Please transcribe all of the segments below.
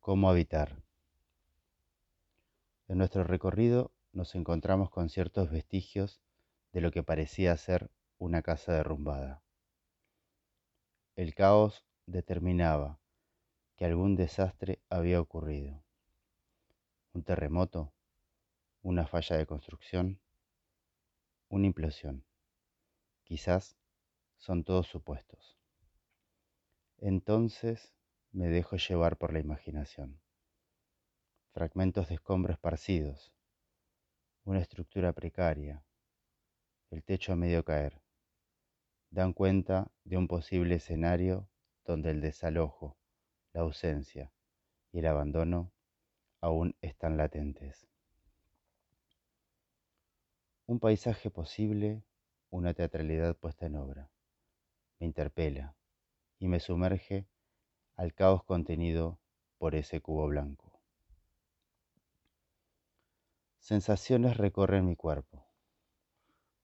cómo habitar. En nuestro recorrido nos encontramos con ciertos vestigios de lo que parecía ser una casa derrumbada. El caos determinaba que algún desastre había ocurrido. Un terremoto, una falla de construcción, una implosión. Quizás son todos supuestos. Entonces me dejo llevar por la imaginación. Fragmentos de escombro esparcidos, una estructura precaria, el techo a medio caer, dan cuenta de un posible escenario donde el desalojo, la ausencia y el abandono aún están latentes. Un paisaje posible, una teatralidad puesta en obra. Me interpela y me sumerge al caos contenido por ese cubo blanco. Sensaciones recorren mi cuerpo.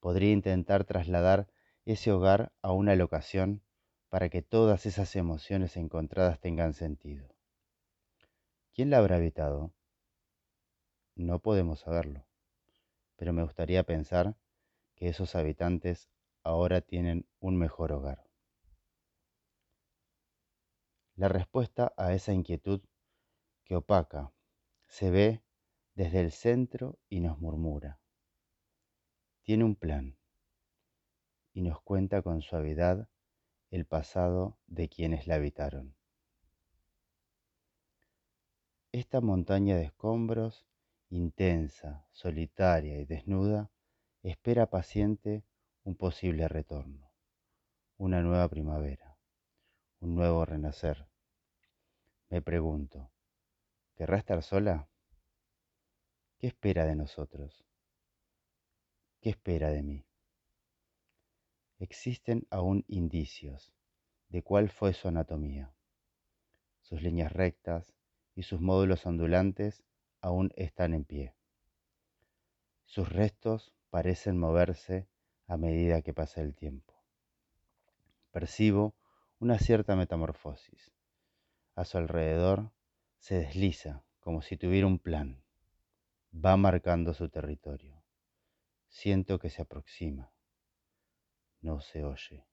Podría intentar trasladar ese hogar a una locación para que todas esas emociones encontradas tengan sentido. ¿Quién la habrá habitado? No podemos saberlo, pero me gustaría pensar que esos habitantes ahora tienen un mejor hogar. La respuesta a esa inquietud que opaca se ve desde el centro y nos murmura. Tiene un plan y nos cuenta con suavidad el pasado de quienes la habitaron. Esta montaña de escombros, intensa, solitaria y desnuda, espera paciente un posible retorno, una nueva primavera un nuevo renacer. Me pregunto, ¿querrá estar sola? ¿Qué espera de nosotros? ¿Qué espera de mí? Existen aún indicios de cuál fue su anatomía. Sus líneas rectas y sus módulos ondulantes aún están en pie. Sus restos parecen moverse a medida que pasa el tiempo. Percibo una cierta metamorfosis. A su alrededor se desliza como si tuviera un plan. Va marcando su territorio. Siento que se aproxima. No se oye.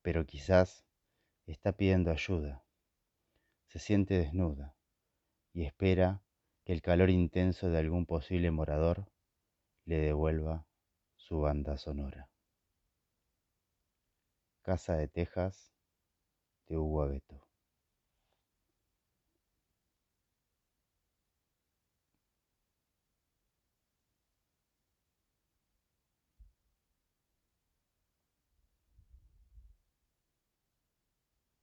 Pero quizás está pidiendo ayuda. Se siente desnuda y espera que el calor intenso de algún posible morador le devuelva su banda sonora. Casa de Texas de Hugo Abeto.